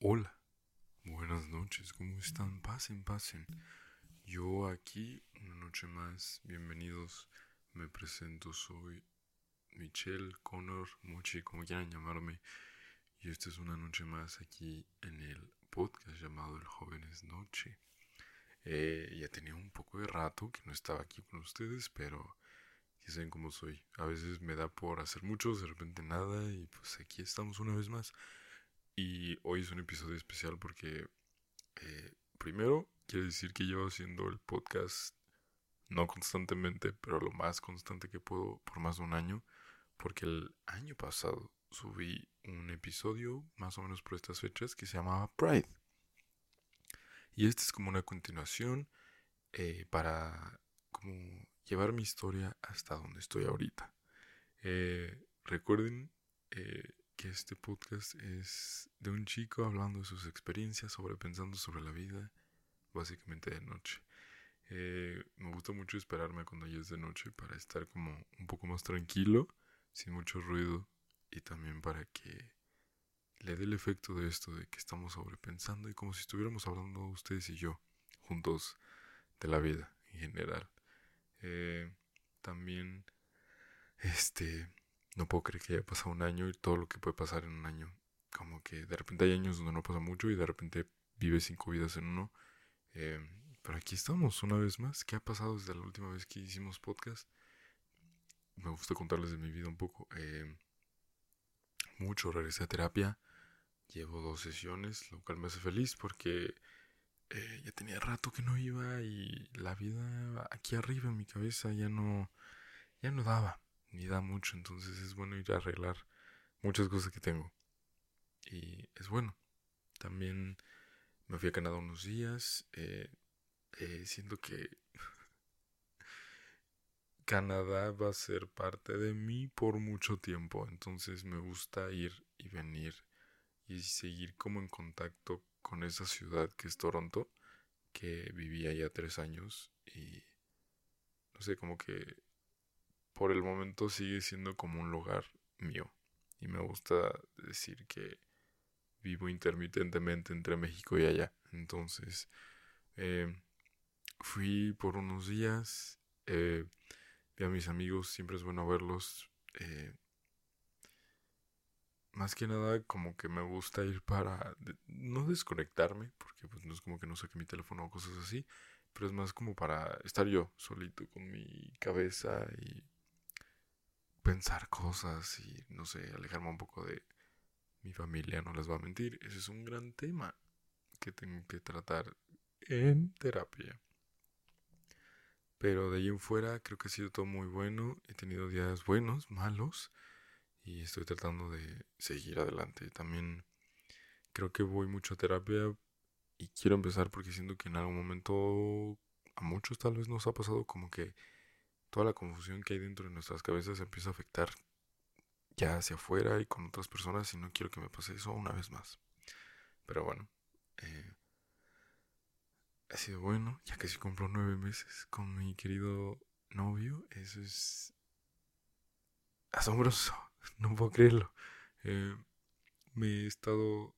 Hola, buenas noches, ¿cómo están? Pasen, pasen. Yo aquí, una noche más, bienvenidos. Me presento, soy Michelle, Connor, Mochi, como quieran llamarme. Y esta es una noche más aquí en el podcast llamado El Jóvenes Noche. Eh, ya tenía un poco de rato que no estaba aquí con ustedes, pero ya saben cómo soy. A veces me da por hacer mucho, de repente nada, y pues aquí estamos una vez más. Y hoy es un episodio especial porque, eh, primero, quiero decir que llevo haciendo el podcast no constantemente, pero lo más constante que puedo por más de un año, porque el año pasado subí un episodio más o menos por estas fechas que se llamaba Pride. Y este es como una continuación eh, para como llevar mi historia hasta donde estoy ahorita. Eh, recuerden eh, que este podcast es de un chico hablando de sus experiencias, sobre pensando sobre la vida, básicamente de noche. me gusta mucho esperarme cuando ya es de noche para estar como un poco más tranquilo, sin mucho ruido y también para que le dé el efecto de esto, de que estamos sobrepensando y como si estuviéramos hablando ustedes y yo juntos de la vida en general. Eh, también, este, no puedo creer que haya pasado un año y todo lo que puede pasar en un año. Como que de repente hay años donde no pasa mucho y de repente vive cinco vidas en uno. Eh, pero aquí estamos una vez más. ¿Qué ha pasado desde la última vez que hicimos podcast? Me gusta contarles de mi vida un poco. Eh, mucho, regresé a terapia. Llevo dos sesiones, lo cual me hace feliz porque eh, ya tenía rato que no iba y la vida aquí arriba en mi cabeza ya no, ya no daba, ni da mucho, entonces es bueno ir a arreglar muchas cosas que tengo. Y es bueno. También me fui a Canadá unos días, eh, eh, siento que Canadá va a ser parte de mí por mucho tiempo, entonces me gusta ir y venir y seguir como en contacto con esa ciudad que es Toronto, que vivía ya tres años y no sé, como que por el momento sigue siendo como un lugar mío y me gusta decir que vivo intermitentemente entre México y allá, entonces eh, fui por unos días. Eh, Vi a mis amigos, siempre es bueno verlos. Eh, más que nada como que me gusta ir para no desconectarme, porque pues no es como que no saque mi teléfono o cosas así, pero es más como para estar yo solito con mi cabeza y pensar cosas y no sé, alejarme un poco de mi familia, no les va a mentir, ese es un gran tema que tengo que tratar en terapia. Pero de ahí en fuera creo que ha sido todo muy bueno. He tenido días buenos, malos. Y estoy tratando de seguir adelante. También creo que voy mucho a terapia. Y quiero empezar porque siento que en algún momento a muchos tal vez nos ha pasado como que toda la confusión que hay dentro de nuestras cabezas empieza a afectar ya hacia afuera y con otras personas y no quiero que me pase eso una vez más. Pero bueno, eh, ha sido bueno, ya que se cumplo nueve meses con mi querido novio. Eso es asombroso, no puedo creerlo. Eh, me he estado...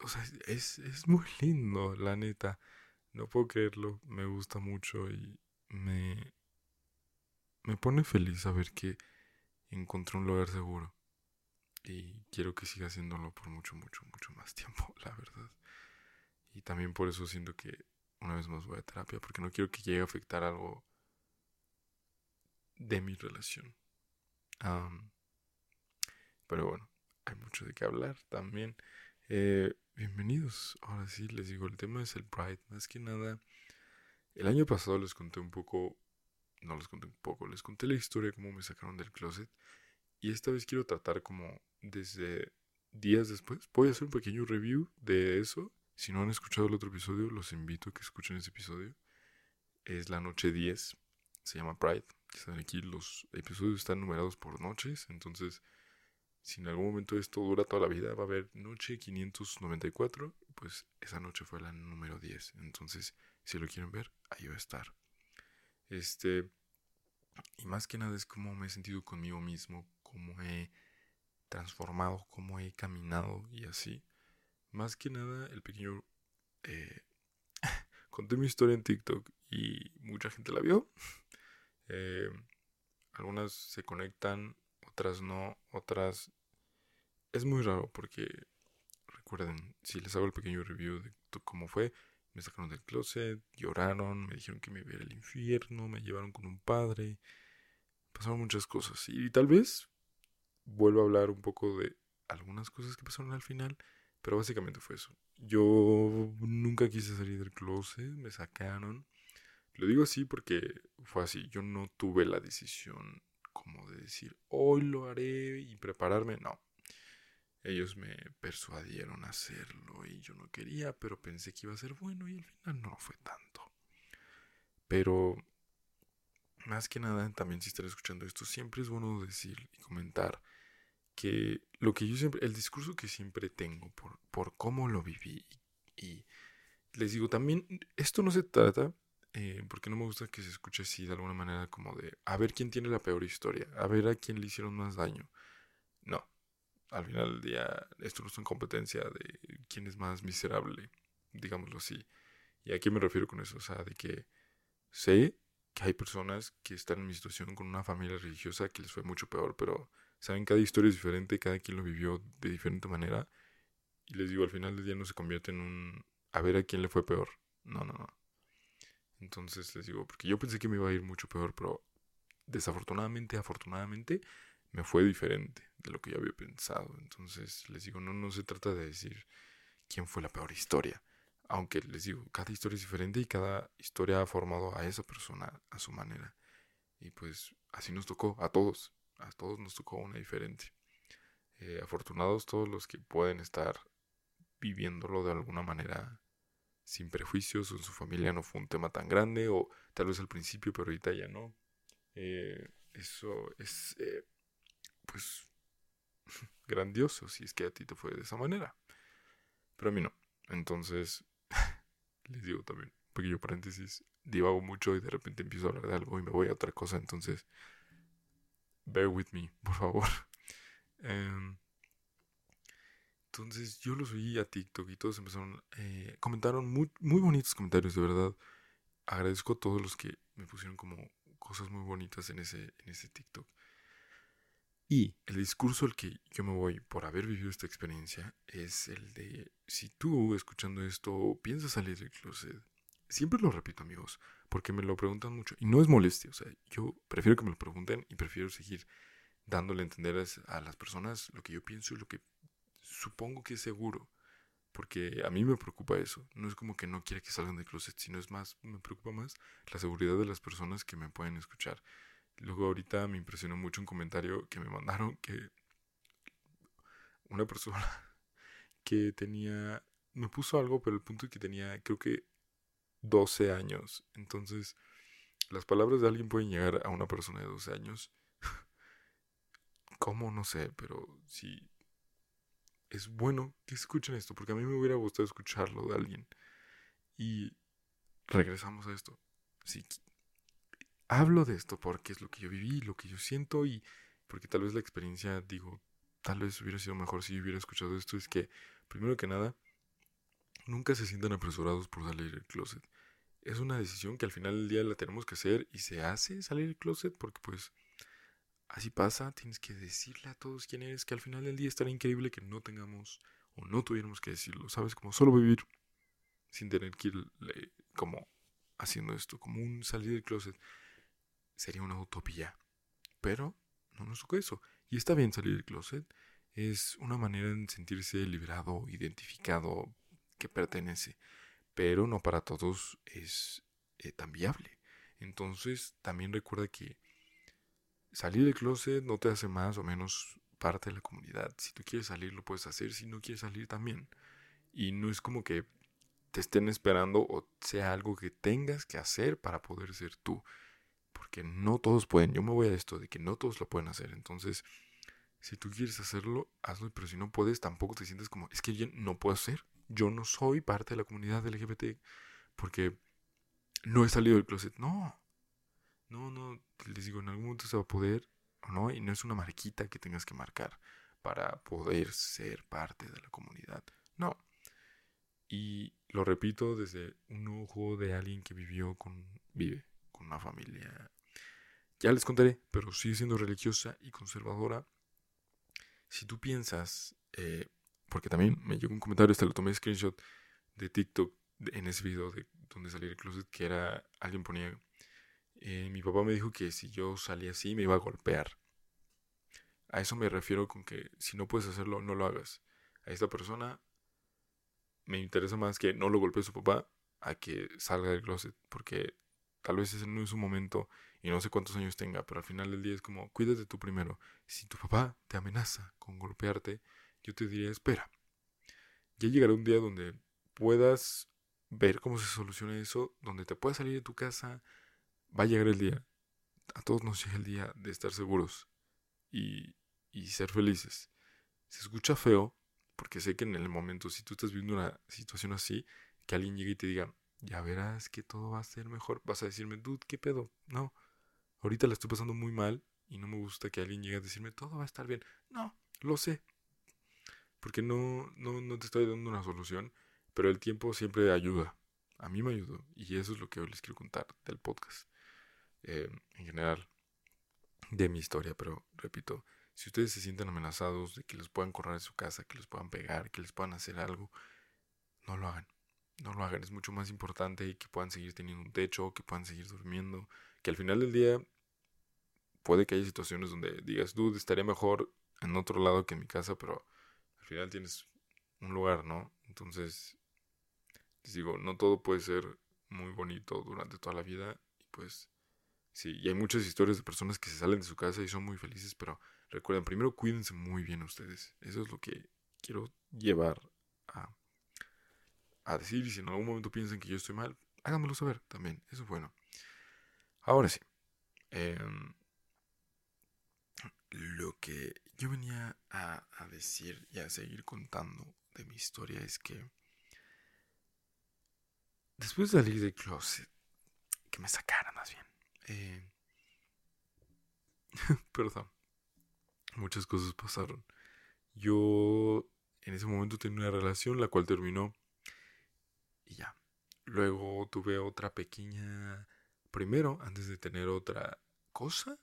O sea, es, es muy lindo, la neta. No puedo creerlo, me gusta mucho y me, me pone feliz saber que encontré un lugar seguro. Y quiero que siga haciéndolo por mucho, mucho, mucho más tiempo, la verdad. Y también por eso siento que una vez más voy a terapia, porque no quiero que llegue a afectar algo de mi relación. Pero bueno, hay mucho de qué hablar también. Eh, bienvenidos. Ahora sí, les digo, el tema es el Pride. Más que nada, el año pasado les conté un poco, no les conté un poco, les conté la historia de cómo me sacaron del closet. Y esta vez quiero tratar como desde días después. Voy a hacer un pequeño review de eso si no han escuchado el otro episodio, los invito a que escuchen ese episodio. Es la noche 10, se llama Pride. Están aquí, los episodios están numerados por noches, entonces si en algún momento esto dura toda la vida, va a haber noche 594, pues esa noche fue la número 10. Entonces, si lo quieren ver, ahí va a estar. Este, y más que nada es cómo me he sentido conmigo mismo, cómo he transformado, cómo he caminado y así. Más que nada, el pequeño... Eh, conté mi historia en TikTok y mucha gente la vio. Eh, algunas se conectan, otras no, otras... Es muy raro porque, recuerden, si les hago el pequeño review de cómo fue, me sacaron del closet, lloraron, me dijeron que me iba al infierno, me llevaron con un padre, pasaron muchas cosas. Y tal vez vuelvo a hablar un poco de algunas cosas que pasaron al final, pero básicamente fue eso. Yo nunca quise salir del closet, me sacaron. Lo digo así porque fue así. Yo no tuve la decisión como de decir, hoy lo haré y prepararme. No. Ellos me persuadieron a hacerlo y yo no quería, pero pensé que iba a ser bueno y al final no fue tanto. Pero más que nada, también si están escuchando esto, siempre es bueno decir y comentar que lo que yo siempre, el discurso que siempre tengo por, por cómo lo viví y, les digo también, esto no se trata, eh, porque no me gusta que se escuche así de alguna manera como de, a ver quién tiene la peor historia, a ver a quién le hicieron más daño. No, al final del día esto no es una competencia de quién es más miserable, digámoslo así. ¿Y a qué me refiero con eso? O sea, de que sé que hay personas que están en mi situación con una familia religiosa que les fue mucho peor, pero saben, cada historia es diferente, cada quien lo vivió de diferente manera. Y les digo, al final del día no se convierte en un a ver a quién le fue peor. No, no, no. Entonces les digo, porque yo pensé que me iba a ir mucho peor, pero desafortunadamente, afortunadamente, me fue diferente de lo que yo había pensado. Entonces les digo, no, no se trata de decir quién fue la peor historia. Aunque les digo, cada historia es diferente y cada historia ha formado a esa persona a su manera. Y pues así nos tocó, a todos a todos nos tocó una diferente. Eh, afortunados todos los que pueden estar viviéndolo de alguna manera sin prejuicios o en su familia no fue un tema tan grande o tal vez al principio pero ahorita ya no. Eh, eso es eh, pues grandioso si es que a ti te fue de esa manera. Pero a mí no. Entonces, les digo también, pequeño paréntesis, divago mucho y de repente empiezo a hablar de algo y me voy a otra cosa, entonces bear with me, por favor. Em, entonces yo los oí a TikTok y todos empezaron, eh, comentaron muy, muy bonitos comentarios, de verdad. Agradezco a todos los que me pusieron como cosas muy bonitas en ese, en ese TikTok. Y el discurso al que yo me voy por haber vivido esta experiencia es el de, si tú escuchando esto piensas salir del closet, siempre lo repito amigos, porque me lo preguntan mucho. Y no es molestia, o sea, yo prefiero que me lo pregunten y prefiero seguir dándole a entender a las personas lo que yo pienso y lo que supongo que es seguro. Porque a mí me preocupa eso. No es como que no quiera que salgan de closet, sino es más, me preocupa más la seguridad de las personas que me pueden escuchar. Luego ahorita me impresionó mucho un comentario que me mandaron que una persona que tenía, me puso algo, pero el punto es que tenía, creo que 12 años. Entonces, las palabras de alguien pueden llegar a una persona de 12 años. ¿Cómo? No sé, pero sí. Es bueno que escuchen esto, porque a mí me hubiera gustado escucharlo de alguien. Y regresamos a esto. Sí, hablo de esto porque es lo que yo viví, lo que yo siento y porque tal vez la experiencia, digo, tal vez hubiera sido mejor si hubiera escuchado esto. Es que, primero que nada, nunca se sientan apresurados por salir del closet. Es una decisión que al final del día la tenemos que hacer y se hace salir del closet porque pues así pasa, tienes que decirle a todos quién eres, que al final del día estaría increíble que no tengamos o no tuviéramos que decirlo, ¿sabes? Como solo vivir sin tener que ir como haciendo esto, como un salir del closet, sería una utopía. Pero no nos tocó eso. Y está bien salir del closet. Es una manera de sentirse liberado, identificado, que pertenece, pero no para todos es eh, tan viable. Entonces también recuerda que salir del closet no te hace más o menos parte de la comunidad. Si tú quieres salir lo puedes hacer, si no quieres salir también. Y no es como que te estén esperando o sea algo que tengas que hacer para poder ser tú. Porque no todos pueden. Yo me voy a esto de que no todos lo pueden hacer. Entonces, si tú quieres hacerlo, hazlo. Pero si no puedes, tampoco te sientes como, es que yo no puedo hacer yo no soy parte de la comunidad LGBT porque no he salido del closet. No, no, no, les digo, en algún momento se va a poder o no, y no es una marquita que tengas que marcar. para poder ser parte de la comunidad. No. Y lo repito desde un ojo de alguien que vivió con, vive con una familia, ya les contaré, pero sigue siendo religiosa y conservadora. Si tú piensas, eh, porque también me llegó un comentario, hasta lo tomé screenshot de TikTok en ese video de donde salí del closet, que era, alguien ponía, eh, mi papá me dijo que si yo salía así me iba a golpear. A eso me refiero con que si no puedes hacerlo, no lo hagas. A esta persona me interesa más que no lo golpee su papá a que salga del closet, porque tal vez ese no es un momento y no sé cuántos años tenga, pero al final del día es como, cuídate tú primero. Si tu papá te amenaza con golpearte, yo te diría, espera. Ya llegará un día donde puedas ver cómo se soluciona eso, donde te puedas salir de tu casa, va a llegar el día. A todos nos llega el día de estar seguros y, y ser felices. Se escucha feo, porque sé que en el momento, si tú estás viviendo una situación así, que alguien llegue y te diga, ya verás que todo va a ser mejor, vas a decirme, dude, ¿qué pedo? No, ahorita la estoy pasando muy mal y no me gusta que alguien llegue a decirme, todo va a estar bien. No, lo sé. Porque no, no, no te estoy dando una solución, pero el tiempo siempre ayuda. A mí me ayudó y eso es lo que hoy les quiero contar del podcast. Eh, en general, de mi historia, pero repito, si ustedes se sienten amenazados de que les puedan correr de su casa, que les puedan pegar, que les puedan hacer algo, no lo hagan. No lo hagan. Es mucho más importante que puedan seguir teniendo un techo, que puedan seguir durmiendo, que al final del día puede que haya situaciones donde digas, dude, estaría mejor en otro lado que en mi casa, pero al final tienes un lugar, ¿no? Entonces, les digo, no todo puede ser muy bonito durante toda la vida y pues sí, y hay muchas historias de personas que se salen de su casa y son muy felices, pero recuerden, primero cuídense muy bien ustedes. Eso es lo que quiero llevar a, a decir y si en algún momento piensan que yo estoy mal, háganmelo saber también, eso es bueno. Ahora sí. Em, lo que yo venía a, decir y a seguir contando de mi historia es que después de salir del closet, que me sacaran más bien, eh, perdón, muchas cosas pasaron. Yo en ese momento tenía una relación la cual terminó y ya. Luego tuve otra pequeña Primero, antes de tener otra cosa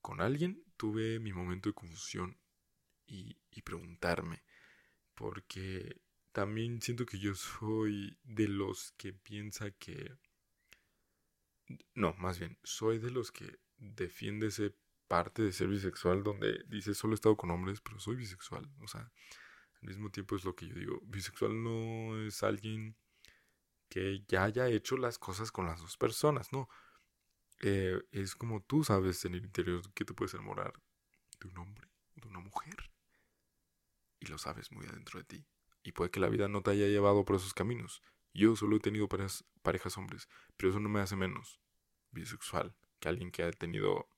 con alguien, tuve mi momento de confusión y, preguntarme, porque también siento que yo soy de los que piensa que... No, más bien, soy de los que defiende ese parte de ser bisexual donde dice solo he estado con hombres, pero soy bisexual. O sea, al mismo tiempo es lo que yo digo. Bisexual no es alguien que ya haya hecho las cosas con las dos personas, no. Eh, es como tú sabes en el interior que te puedes enamorar de un hombre, de una mujer, y lo sabes muy adentro de ti. Y puede que la vida no te haya llevado por esos caminos. Yo solo he tenido parejas, hombres, pero eso no me hace menos bisexual que alguien que ha tenido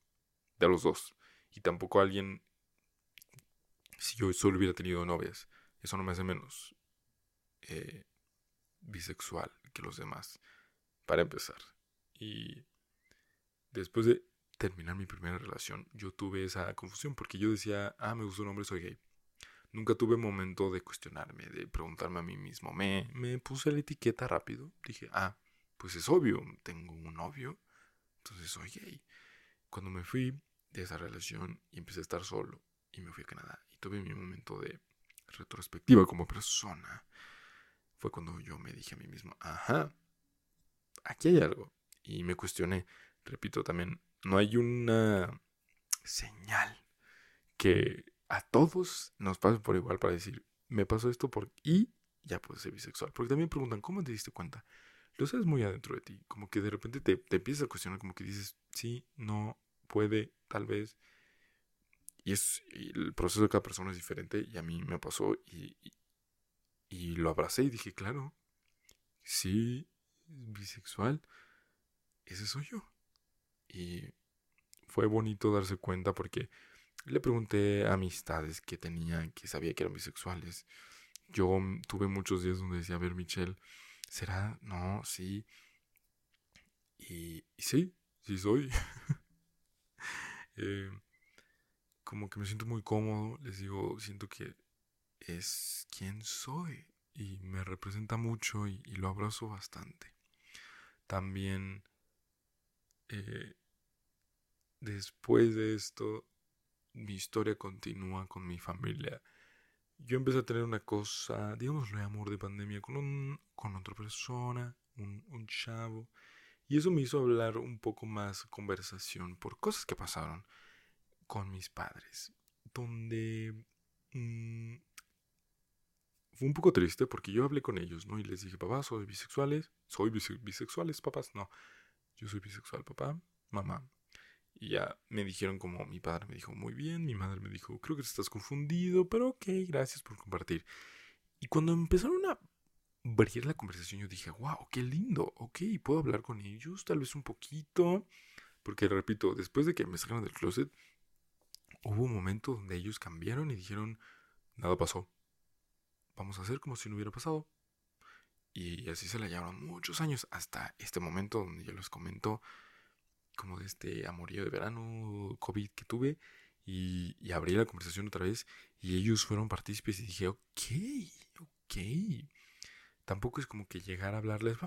de los dos. Y tampoco alguien, si yo solo hubiera tenido novias, eso no me hace menos eh, bisexual que los demás, para empezar. Y después de terminar mi primera relación, yo tuve esa confusión porque yo decía, ah, me gusta un hombre, soy gay. Nunca tuve momento de cuestionarme, de preguntarme a mí mismo. Me, me puse la etiqueta rápido. Dije, ah, pues es obvio, tengo un novio, entonces soy gay. Cuando me fui de esa relación y empecé a estar solo y me fui a Canadá y tuve mi momento de retrospectiva como persona, fue cuando yo me dije a mí mismo, ajá, aquí hay algo. Y me cuestioné, repito también, no hay una señal que a todos nos pase por igual para decir, me pasó esto por... y ya puedes ser bisexual. Porque también preguntan, ¿cómo te diste cuenta? Lo sabes muy adentro de ti, como que de repente te, te empiezas a cuestionar, como que dices, sí, no, puede, tal vez. Y, es, el proceso de cada persona es diferente y a mí me pasó y, y lo abracé y dije, claro, sí, bisexual, ese soy yo. Y fue bonito darse cuenta porque le pregunté a amistades que tenían, que sabía que eran bisexuales. Yo tuve muchos días donde decía, a ver, Michelle, ¿será? No, sí. Y, sí, sí soy. Eh, como que me siento muy cómodo. Les digo, siento que es quien soy y me representa mucho y, lo abrazo bastante. También eh, después de esto, mi historia continúa con mi familia. Yo empecé a tener una cosa, digamos, de amor de pandemia con, un, con otra persona, un, un chavo. Y eso me hizo hablar un poco más conversación por cosas que pasaron con mis padres. Donde mm, fue un poco triste porque yo hablé con ellos, ¿no? Y les dije, papá, soy bisexuales. ¿Soy bisexuales, papás? No. Yo soy bisexual, papá, mamá. Y ya me dijeron como mi padre me dijo, muy bien, mi madre me dijo, creo que estás confundido, pero ok, gracias por compartir. Y cuando empezaron a abrir la conversación, yo dije, wow, qué lindo, ok, puedo hablar con ellos, tal vez un poquito. Porque, repito, después de que me sacaron del closet, hubo un momento donde ellos cambiaron y dijeron, nada pasó. Vamos a hacer como si no hubiera pasado. Y así se la llevaron muchos años hasta este momento donde yo les comento como de este amorío de verano, COVID que tuve. Y, y, abrí la conversación otra vez y ellos fueron partícipes y dije, ok, ok. Tampoco es como que llegar a hablarles,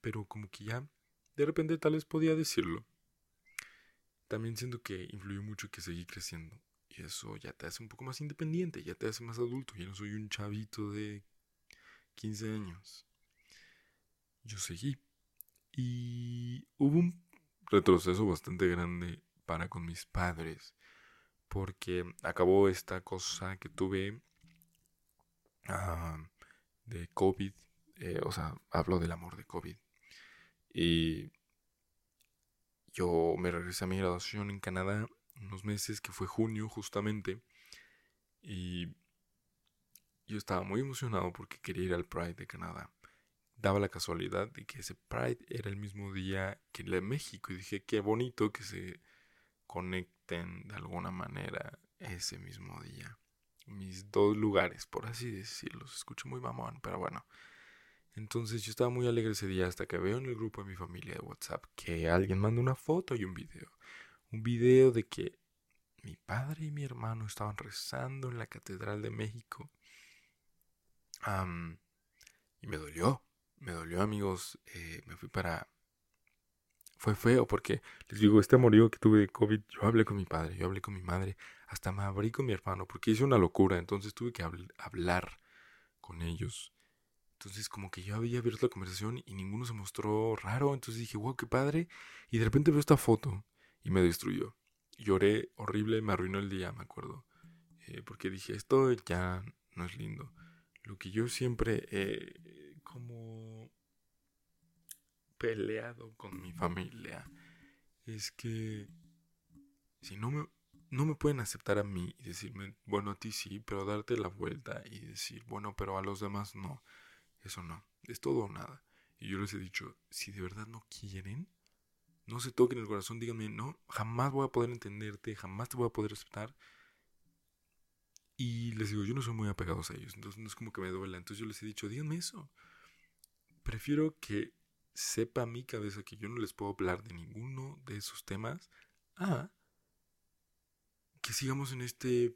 pero como que ya de repente tal vez podía decirlo. También siento que influyó mucho que seguí creciendo. Y eso ya te hace un poco más independiente, ya te hace más adulto. Ya no soy un chavito de 15 años. Yo seguí. Y hubo un retroceso bastante grande para con mis padres. Porque acabó esta cosa que tuve ah, de COVID. Eh, o sea, hablo del amor de COVID. Y yo me regresé a mi graduación en Canadá unos meses, que fue junio justamente. Y yo estaba muy emocionado porque quería ir al Pride de Canadá. Daba la casualidad de que ese Pride era el mismo día que el de México. Y dije, qué bonito que se conecten de alguna manera ese mismo día. Mis dos lugares, por así decirlo. Se escucha muy mamón, pero bueno. Entonces yo estaba muy alegre ese día hasta que veo en el grupo de mi familia de WhatsApp que alguien manda una foto y un video. Un video de que mi padre y mi hermano estaban rezando en la Catedral de México. y me dolió, me dolió amigos. Eh, me fui para... Fue feo porque, les digo, este amorío que tuve de COVID, yo hablé con mi padre, yo hablé con mi madre, hasta me abrí con mi hermano porque hice una locura, entonces tuve que hablar con ellos. Entonces como que yo había abierto la conversación y ninguno se mostró raro. Entonces dije, wow, qué padre. Y de repente veo esta foto y me destruyó. Lloré horrible, me arruinó el día, me acuerdo. Eh, porque dije, esto ya no es lindo. Lo que yo siempre como peleado con mi familia es que si no me, no me pueden aceptar a mí y decirme, bueno, a ti sí, pero darte la vuelta y decir, bueno, pero a los demás no. Eso no, es todo o nada. Y yo les he dicho, si de verdad no quieren, no se toquen el corazón, díganme, no, jamás voy a poder entenderte, jamás te voy a poder aceptar. Y les digo, yo no soy muy apegado a ellos, entonces no es como que me duela. Entonces yo les he dicho, díganme eso. Prefiero que sepa mi cabeza que yo no les puedo hablar de ninguno de esos temas a que sigamos en este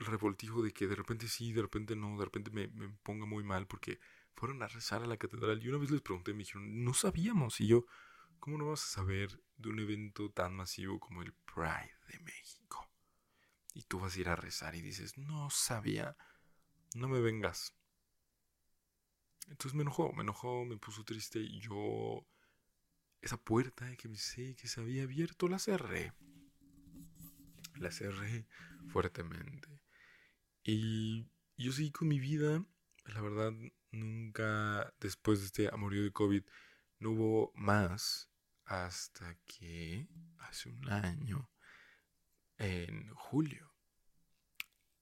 revoltijo de que de repente sí, de repente no, de repente me, me, ponga muy mal porque fueron a rezar a la catedral y una vez les pregunté, me dijeron, no sabíamos. Y yo, ¿cómo no vas a saber de un evento tan masivo como el Pride de México? Y tú vas a ir a rezar y dices, no sabía, no me vengas. Entonces me enojó, me enojó, me puso triste y yo, esa puerta que me sé que se había abierto, la cerré. La cerré fuertemente. Y yo seguí con mi vida. La verdad, nunca después de este amorío de COVID no hubo más hasta que hace un año, en julio,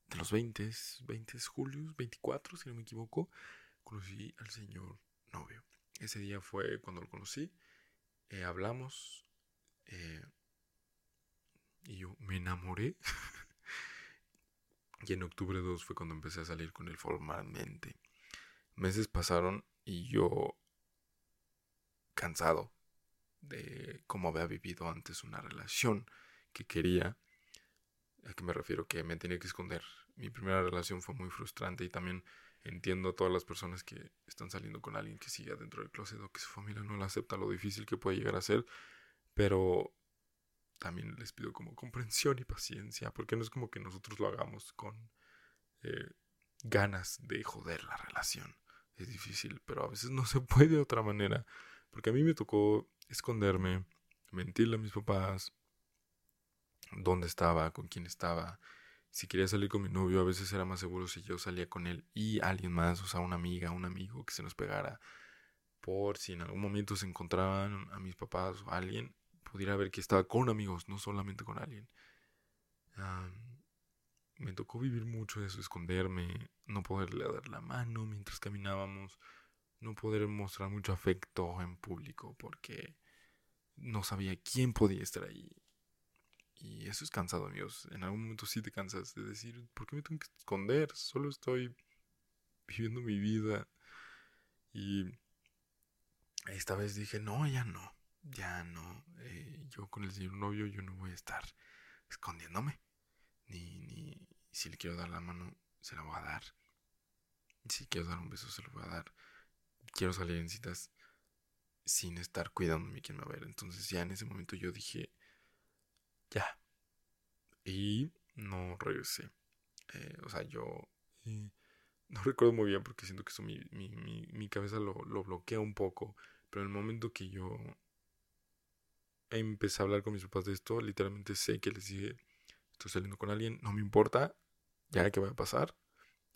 de los 20, 20 julio, 24 si no me equivoco, conocí al señor novio. Ese día fue cuando lo conocí, eh, hablamos eh, y yo me enamoré. Y en octubre 2 fue cuando empecé a salir con él formalmente. Meses pasaron y yo, cansado de cómo había vivido antes una relación que quería, ¿A qué me refiero? Que me tenía que esconder. Mi primera relación fue muy frustrante y también entiendo a todas las personas que están saliendo con alguien que siga dentro del closet o que su familia no la acepta, lo difícil que puede llegar a ser. Pero también les pido como comprensión y paciencia, porque no es como que nosotros lo hagamos con eh, ganas de joder la relación. Es difícil, pero a veces no se puede de otra manera. Porque a mí me tocó esconderme, mentirle a mis papás, dónde estaba, con quién estaba. Si quería salir con mi novio, a veces era más seguro si yo salía con él y alguien más, o sea, una amiga, un amigo que se nos pegara. Por si en algún momento se encontraban a mis papás o alguien, pudiera ver que estaba con amigos, no solamente con alguien. me tocó vivir mucho eso, esconderme, no poderle dar la mano mientras caminábamos, no poder mostrar mucho afecto en público porque no sabía quién podía estar ahí. Y eso es cansado, amigos. En algún momento sí te cansas de decir, ¿por qué me tengo que esconder? Solo estoy viviendo mi vida. Y esta vez dije, no, ya no, ya no. Eh, yo con el señor novio, yo no voy a estar escondiéndome. Ni, ni si le quiero dar la mano, se la voy a dar. Si quiero dar un beso, se lo voy a dar. Quiero salir en citas sin estar cuidándome quién me va a ver. Entonces ya en ese momento yo dije, ya. Y no regresé. Eh, o sea, yo eh, no recuerdo muy bien porque siento que eso mi, mi, mi, cabeza lo, lo, bloquea un poco. Pero en el momento que yo empecé a hablar con mis papás de esto, literalmente sé que les dije, estoy saliendo con alguien, no me importa, ya que va a pasar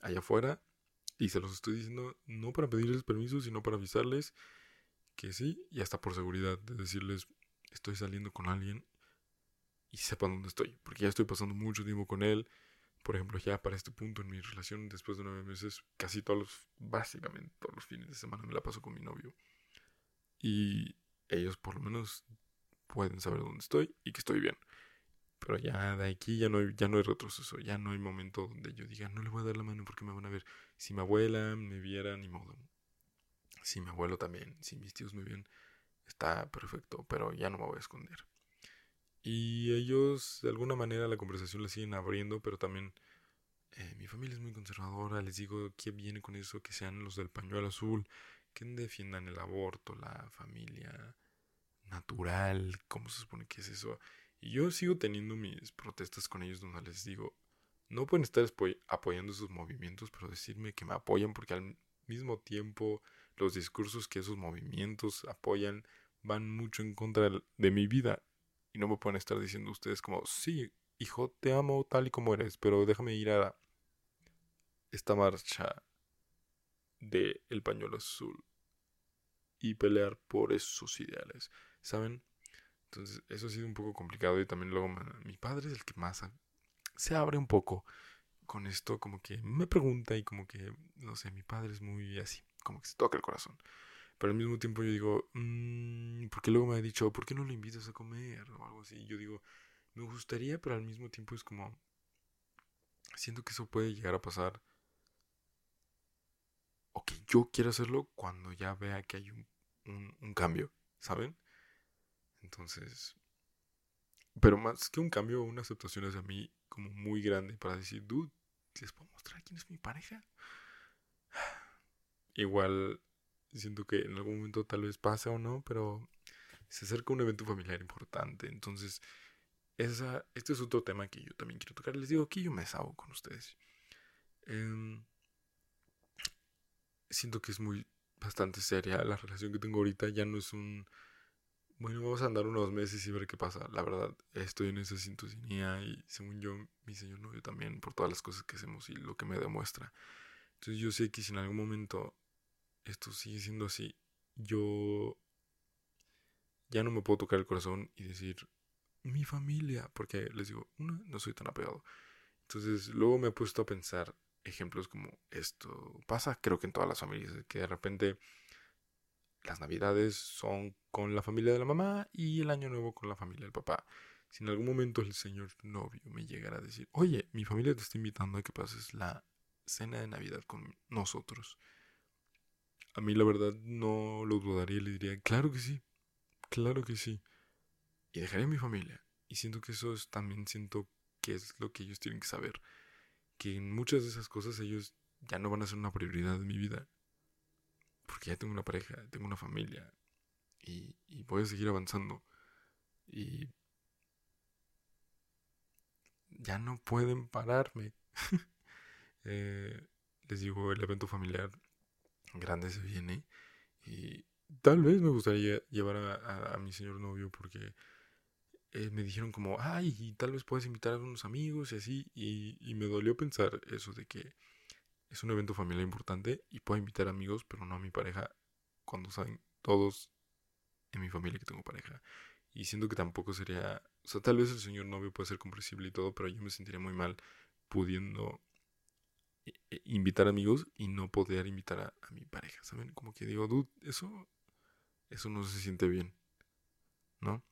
allá afuera. Y se los estoy diciendo no para pedirles permiso, sino para avisarles que sí, y hasta por seguridad, de decirles, estoy saliendo con alguien y sepan dónde estoy, porque ya estoy pasando mucho tiempo con él. Por ejemplo, ya para este punto en mi relación, después de nueve meses, casi todos los, básicamente todos los fines de semana me la paso con mi novio. Y ellos por lo menos pueden saber dónde estoy y que estoy bien. Pero ya de aquí ya no hay, ya no hay retroceso, ya no hay momento donde yo diga, no le voy a dar la mano porque me van a ver. Si mi abuela me viera, ni modo si mi abuelo también, si mis tíos me ven, está perfecto, pero ya no me voy a esconder. Y ellos, de alguna manera, la conversación la siguen abriendo, pero también eh, mi familia es muy conservadora. Les digo que viene con eso, que sean los del pañuelo azul, que defiendan el aborto, la familia natural, ¿cómo se supone que es eso? Y yo sigo teniendo mis protestas con ellos donde les digo, no pueden estar apoyando esos movimientos, pero decirme que me apoyan porque al mismo tiempo los discursos que esos movimientos apoyan van mucho en contra de mi vida. Y no me pueden estar diciendo ustedes como, sí, hijo, te amo tal y como eres, pero déjame ir a esta marcha de el pañuelo azul y pelear por esos ideales, ¿saben? Entonces, eso ha sido un poco complicado y también luego mi padre es el que más se abre un poco con esto, como que me pregunta y como que, no sé, mi padre es muy así como que se toca el corazón. Pero al mismo tiempo yo digo, mmm, porque luego me ha dicho, ¿por qué no lo invitas a comer? O algo así. yo digo, me gustaría, pero al mismo tiempo es como, siento que eso puede llegar a pasar. O que yo quiera hacerlo cuando ya vea que hay un, un cambio, ¿saben? Entonces, pero más que un cambio, una aceptación hacia mí como muy grande para decir, dude, ¿les puedo mostrar quién es mi pareja? Igual siento que en algún momento tal vez pase o no, pero se acerca un evento familiar importante. Entonces, esa, este es otro tema que yo también quiero tocar. Les digo aquí yo me desahogo con ustedes. Em, siento que es muy bastante seria la relación que tengo ahorita. Ya no es un... Bueno, vamos a andar unos meses y ver qué pasa. La verdad, estoy en esa sintonía y según yo, mi señor novio también, por todas las cosas que hacemos y lo que me demuestra. Entonces yo sé que si en algún momento esto sigue siendo así, yo ya no me puedo tocar el corazón y decir mi familia, porque les digo, no soy tan apegado. Entonces luego me he puesto a pensar ejemplos como esto pasa, creo que en todas las familias, que de repente las navidades son con la familia de la mamá y el año nuevo con la familia del papá. Si en algún momento el señor novio me llegara a decir, oye, mi familia te está invitando a que pases la cena de Navidad con nosotros, a mí la verdad no lo dudaría, le diría, claro que sí, claro que sí. Y dejaría a mi familia. Y siento que eso es también siento que es lo que ellos tienen que saber. Que en muchas de esas cosas ellos ya no van a ser una prioridad en mi vida. Porque ya tengo una pareja, tengo una familia. Y, y voy a seguir avanzando. Y ya no pueden pararme. Eh, les digo, el evento familiar grande se viene. Y tal vez me gustaría llevar a, mi señor novio porque eh, me dijeron como, ay, y tal vez puedes invitar a unos amigos y así. Y, me dolió pensar eso de que es un evento familiar importante y puedo invitar amigos, pero no a mi pareja cuando saben todos en mi familia que tengo pareja. Y siento que tampoco sería, o sea, tal vez el señor novio puede ser comprensible y todo, pero yo me sentiría muy mal pudiendo invitar amigos y no poder invitar a, a mi pareja, ¿saben? Como que digo, dude, eso eso no se siente bien, ¿no?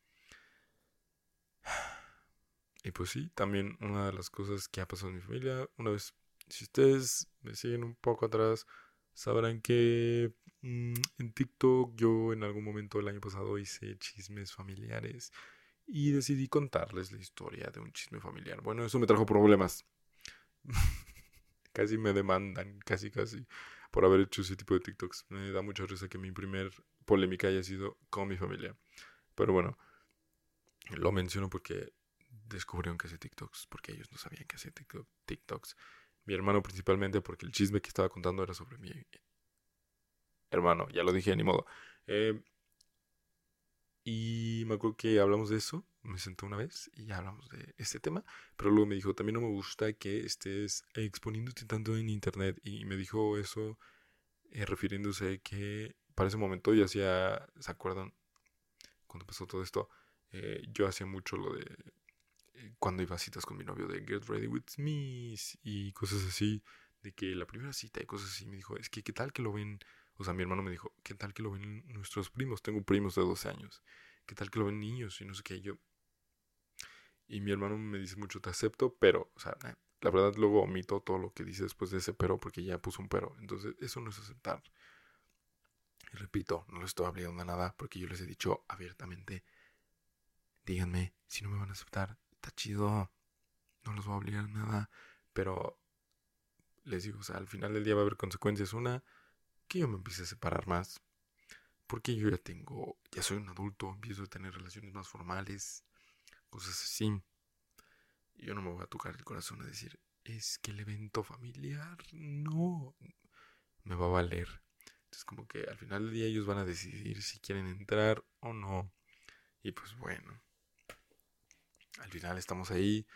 Y pues sí, también una de las cosas que ha pasado en mi familia, una vez, si ustedes me siguen un poco atrás, sabrán que mm, en TikTok yo en algún momento el año pasado hice chismes familiares y decidí contarles la historia de un chisme familiar. Bueno, eso me trajo problemas. casi me demandan, casi, casi, por haber hecho ese tipo de TikToks. Me da mucha risa que mi primer polémica haya sido con mi familia. Pero bueno, lo menciono porque descubrieron que hacía TikToks, porque ellos no sabían que hacía TikToks. Mi hermano principalmente, porque el chisme que estaba contando era sobre mi hermano, ya lo dije, ni modo. Eh, y me acuerdo que hablamos de eso, me senté una vez y hablamos de este tema, pero luego me dijo, también no me gusta que estés exponiéndote tanto en internet y me dijo eso eh, refiriéndose que para ese momento yo hacía, ¿se acuerdan? Cuando pasó todo esto, eh, yo hacía mucho lo de eh, cuando iba a citas con mi novio de Get Ready With Me y cosas así, de que la primera cita y cosas así, me dijo, es que qué tal que lo ven, o sea, mi hermano me dijo, qué tal que lo ven nuestros primos, tengo primos de 12 años, qué tal que lo ven niños y no sé qué, yo... Y mi hermano me dice mucho, te acepto, pero, o sea, la verdad luego omito todo lo que dice después de ese pero porque ya puso un pero, entonces eso no es aceptar. Y repito, no les estoy hablando de nada porque yo les he dicho abiertamente, díganme si no me van a aceptar, está chido, no los voy a obligar a nada, pero les digo, o sea, al final del día va a haber consecuencias. Una, que yo me empiece a separar más, porque yo ya tengo, ya soy un adulto, empiezo a tener relaciones más formales, cosas así. Yo no me voy a tocar el corazón a decir, es que el evento familiar, no, me va a valer. Es como que al final del día ellos van a decidir si quieren entrar o no. Y pues bueno, al final estamos ahí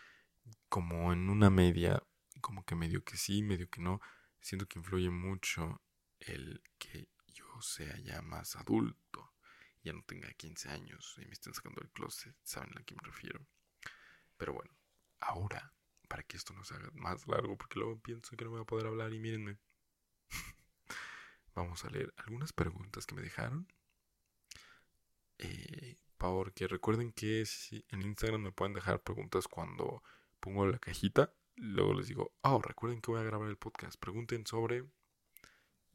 como en una media, como que medio que sí, medio que no. Siento que influye mucho el que yo sea ya más adulto, ya no tenga 15 años y me estén sacando el closet, saben a qué me refiero. Pero bueno, ahora, para que esto no se haga más largo, porque luego pienso que no voy a poder hablar y mírenme. Vamos a leer algunas preguntas que me dejaron. Eh, porque recuerden que si en Instagram me pueden dejar preguntas cuando pongo la cajita. Luego les digo, oh, recuerden que voy a grabar el podcast. Pregunten sobre.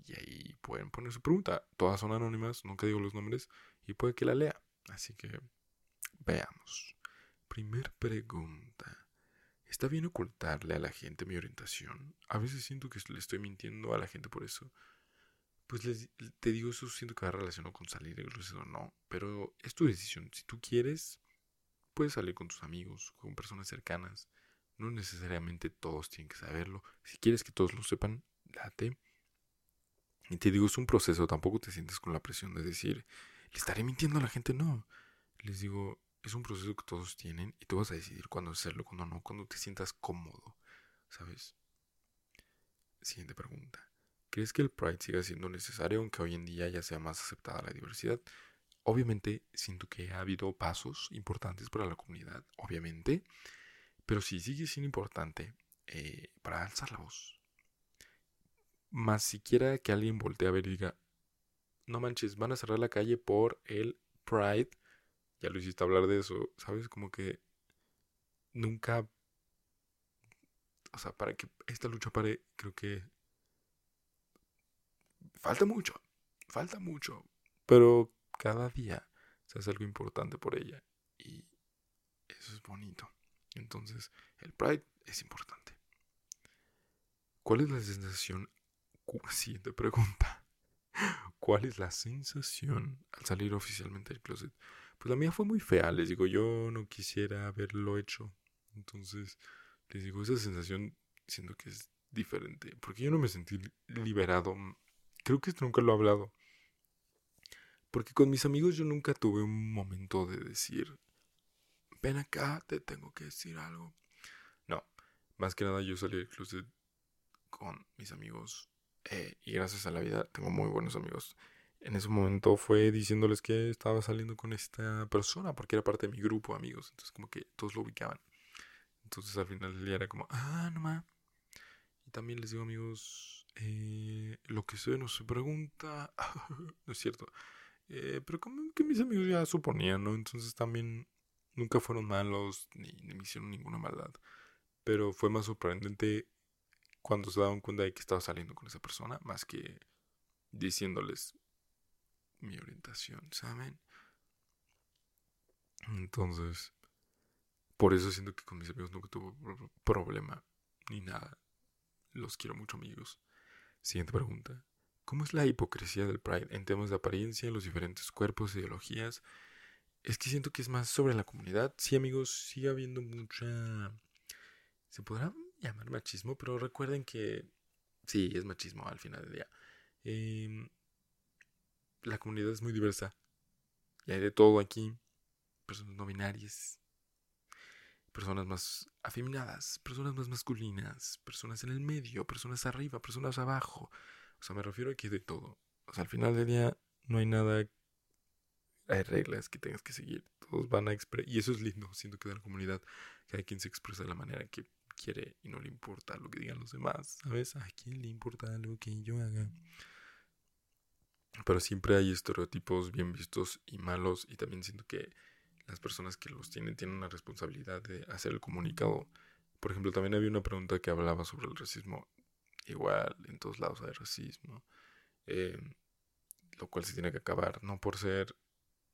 Y ahí pueden poner su pregunta. Todas son anónimas, nunca digo los nombres. Y puede que la lea. Así que veamos. Primer pregunta. ¿Está bien ocultarle a la gente mi orientación? A veces siento que le estoy mintiendo a la gente por eso. Pues les, te digo, eso siento que va relacionado con salir o no, pero es tu decisión. Si tú quieres, puedes salir con tus amigos, con personas cercanas. No necesariamente todos tienen que saberlo. Si quieres que todos lo sepan, date. Y te digo, es un proceso, tampoco te sientes con la presión de decir, le estaré mintiendo a la gente, no. Les digo, es un proceso que todos tienen y tú vas a decidir cuándo hacerlo, cuándo no, cuando te sientas cómodo, ¿sabes? Siguiente pregunta. ¿Crees que el Pride siga siendo necesario aunque hoy en día ya sea más aceptada la diversidad? Obviamente siento que ha habido pasos importantes para la comunidad, obviamente, pero sí sigue siendo importante eh, para alzar la voz. Más siquiera que alguien voltee a ver y diga, no manches, van a cerrar la calle por el Pride. Ya lo hiciste hablar de eso, ¿sabes? Como que nunca... O sea, para que esta lucha pare, creo que falta mucho, falta mucho, pero cada día se hace algo importante por ella y eso es bonito. Entonces, el Pride es importante. ¿Cuál es la sensación? Siguiente pregunta. ¿Cuál es la sensación al salir oficialmente del closet? Pues la mía fue muy fea, les digo, yo no quisiera haberlo hecho. Entonces, les digo, esa sensación siento que es diferente, porque yo no me sentí liberado. Creo que esto nunca lo he hablado. Porque con mis amigos yo nunca tuve un momento de decir, ven acá, te tengo que decir algo. No, más que nada yo salí del closet con mis amigos eh, y gracias a la vida tengo muy buenos amigos. En ese momento fue diciéndoles que estaba saliendo con esta persona porque era parte de mi grupo de amigos. Entonces como que todos lo ubicaban. Entonces al final del día era como, ah, no más. Y también les digo amigos, eh, lo que se pregunta. no es cierto. Eh, pero como que mis amigos ya suponían, ¿no? Entonces también nunca fueron malos ni, ni me hicieron ninguna maldad. Pero fue más sorprendente cuando se daban cuenta de que estaba saliendo con esa persona, más que diciéndoles mi orientación, ¿saben? Entonces, por eso siento que con mis amigos nunca tuve problema ni nada. Los quiero mucho, amigos. Siguiente pregunta. ¿Cómo es la hipocresía del Pride en temas de apariencia, los diferentes cuerpos, ideologías? Es que siento que es más sobre la comunidad. Sí, amigos, sigue habiendo mucha... Se podrá llamar machismo, pero recuerden que sí, es machismo al final del día. Em, la comunidad es muy diversa. Y hay de todo aquí. Personas no binarias, personas más afeminadas, personas más masculinas, personas en el medio, personas arriba, personas abajo. O sea, me refiero a que de todo. O sea, al final del día no hay nada, hay reglas que tengas que seguir. Todos van a expresar, y eso es lindo, siento que de la comunidad, hay quien se expresa de la manera que quiere y no le importa lo que digan los demás, ¿sabes? ¿A quién le importa lo que yo haga? Pero siempre hay estereotipos bien vistos y malos y también siento que las personas que los tienen tienen una responsabilidad de hacer el comunicado. Por ejemplo, también había una pregunta que hablaba sobre el racismo. Igual, en todos lados hay racismo. Eh, lo cual se tiene que acabar. No por ser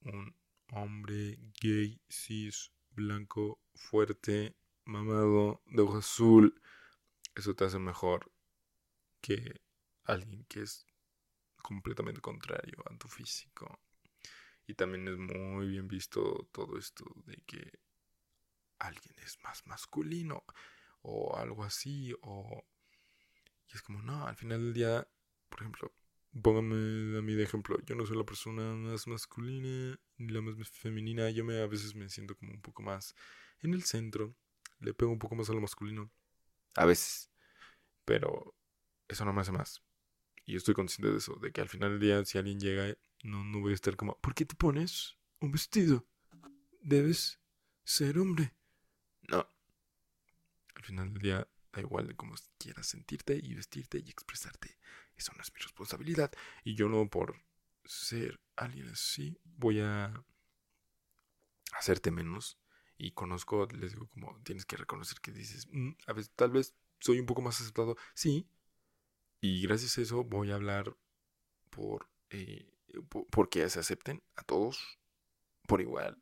un hombre gay, cis, blanco, fuerte, mamado, de ojo azul, eso te hace mejor que alguien que es completamente contrario a tu físico. Y también es muy bien visto todo esto de que alguien es más masculino o algo así o y es como no al final del día por ejemplo póngame a mí de ejemplo yo no soy la persona más masculina ni la más femenina yo a veces me siento como un poco más en el centro le pego un poco más a lo masculino. A veces. Pero eso no me hace más. Y yo estoy consciente de eso, de que al final del día, si alguien llega, no, no voy a estar como, ¿por qué te pones un vestido? Debes ser hombre. No. Al final del día, da igual de cómo quieras sentirte y vestirte y expresarte. Eso no es mi responsabilidad. Y yo no por ser alguien así voy a hacerte menos y conozco, les digo, como tienes que reconocer que dices, mm, a veces, tal vez soy un poco más aceptado, sí, y gracias a eso voy a hablar por, eh, porque se acepten a todos por igual.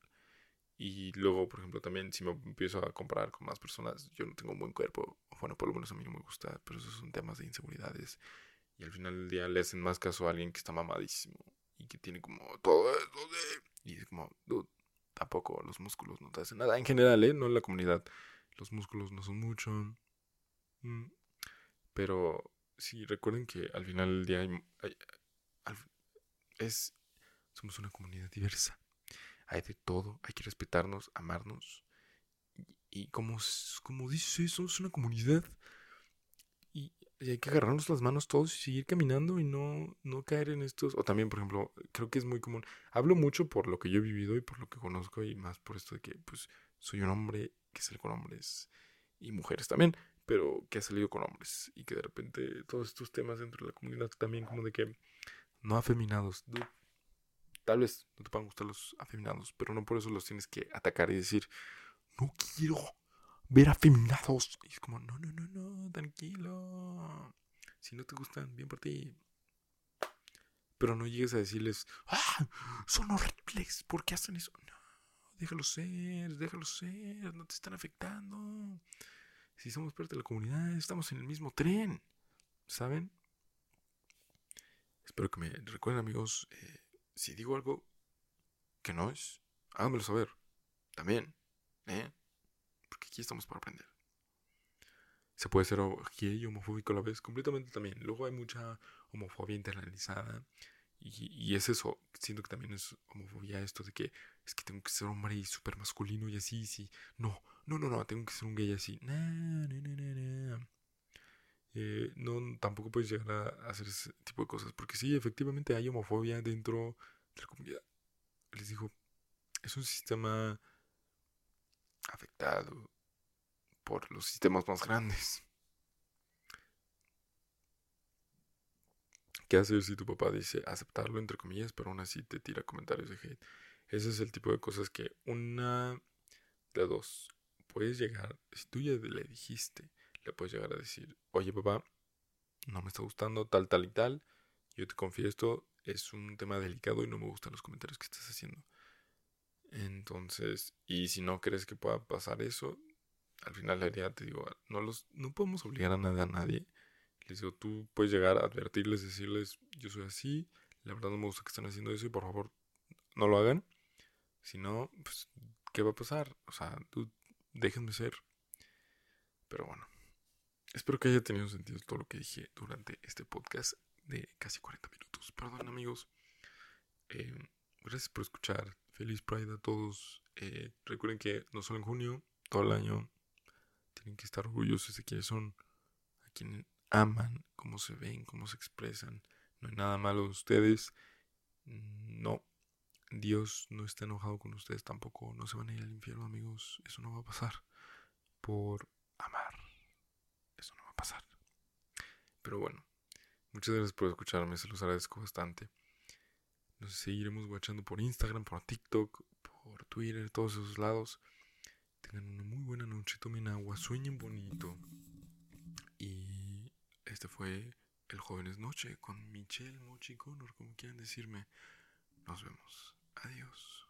Y luego, por ejemplo, también si me empiezo a comparar con más personas, yo no tengo un buen cuerpo, bueno, por lo menos a mí no me gusta, pero esos son temas de inseguridades. Y al final del día le hacen más caso a alguien que está mamadísimo y que tiene como todo eso de... Y es como, tampoco los músculos no te hacen nada. En general, ¿eh? No en la comunidad. Los músculos no son mucho. Mm. Pero sí, recuerden que al final del día hay, es, somos una comunidad diversa. Hay de todo. Hay que respetarnos, amarnos. Y, como, como dice, somos una comunidad. Y hay que agarrarnos las manos todos y seguir caminando y no, no caer en estos. O también, por ejemplo, creo que es muy común. Hablo mucho por lo que yo he vivido y por lo que conozco y más por esto de que, pues, soy un hombre que sale con hombres y mujeres también, pero que ha salido con hombres y que de repente todos estos temas dentro de la comunidad también como de que no afeminados. tal vez no te puedan gustar los afeminados, pero no por eso los tienes que atacar y decir, no quiero ver afeminados. Y es como, no, no, no, no, tranquilo. Si no te gustan, bien por ti. Pero no llegues a decirles, ah, son horribles, ¿por qué hacen eso? No, déjalo ser, déjalo ser, no te están afectando. Si somos parte de la comunidad, estamos en el mismo tren, ¿saben? Espero que me recuerden amigos, eh, si digo algo que no es, háganmelo saber, también, ¿eh? Porque aquí estamos para aprender. Se puede ser gay y homofóbico a la vez, completamente también. Luego hay mucha homofobia internalizada y, es eso, siento que también es homofobia esto de que es que tengo que ser hombre y súper masculino y así, sí. No, no, no, no, tengo que ser un gay así. no, eh, no, tampoco puedes llegar a hacer ese tipo de cosas. Porque sí, efectivamente hay homofobia dentro de la comunidad. Les digo, es un sistema afectado por los sistemas más grandes. ¿Qué hacer si tu papá dice aceptarlo entre comillas, pero aún así te tira comentarios de hate? Ese es el tipo de cosas que una de dos puedes llegar, si tú ya le dijiste, le puedes llegar a decir, oye papá, no me está gustando tal, tal y tal, yo te confieso, es un tema delicado y no me gustan los comentarios que estás haciendo. Entonces, y si no crees que pueda pasar eso, al final del día te digo, no, los, no podemos obligar a nada a nadie les digo, tú puedes llegar a advertirles, decirles, yo soy así, la verdad no me gusta que estén haciendo eso y por favor no lo hagan. Si no, pues, ¿qué va a pasar? O sea, tú déjenme ser. Pero bueno, espero que haya tenido sentido todo lo que dije durante este podcast de casi 40 minutos. Perdón amigos. Eh, gracias por escuchar. Feliz Pride a todos. Eh, recuerden que no solo en junio, todo el año tienen que estar orgullosos de quienes son, a quienes aman, cómo se ven, cómo se expresan. No hay nada malo de ustedes. No, Dios no está enojado con ustedes tampoco. No se van a ir al infierno, amigos. Eso no va a pasar. Por amar. Eso no va a pasar. Pero bueno, muchas gracias por escucharme. Se los agradezco bastante nos seguiremos guachando por Instagram, por TikTok, por Twitter, todos esos lados. Tengan una muy buena noche, tomen agua, sueñen bonito. Y este fue El Jóvenes Noche con Michelle Mochi Connor, como quieran decirme. Nos vemos. Adiós.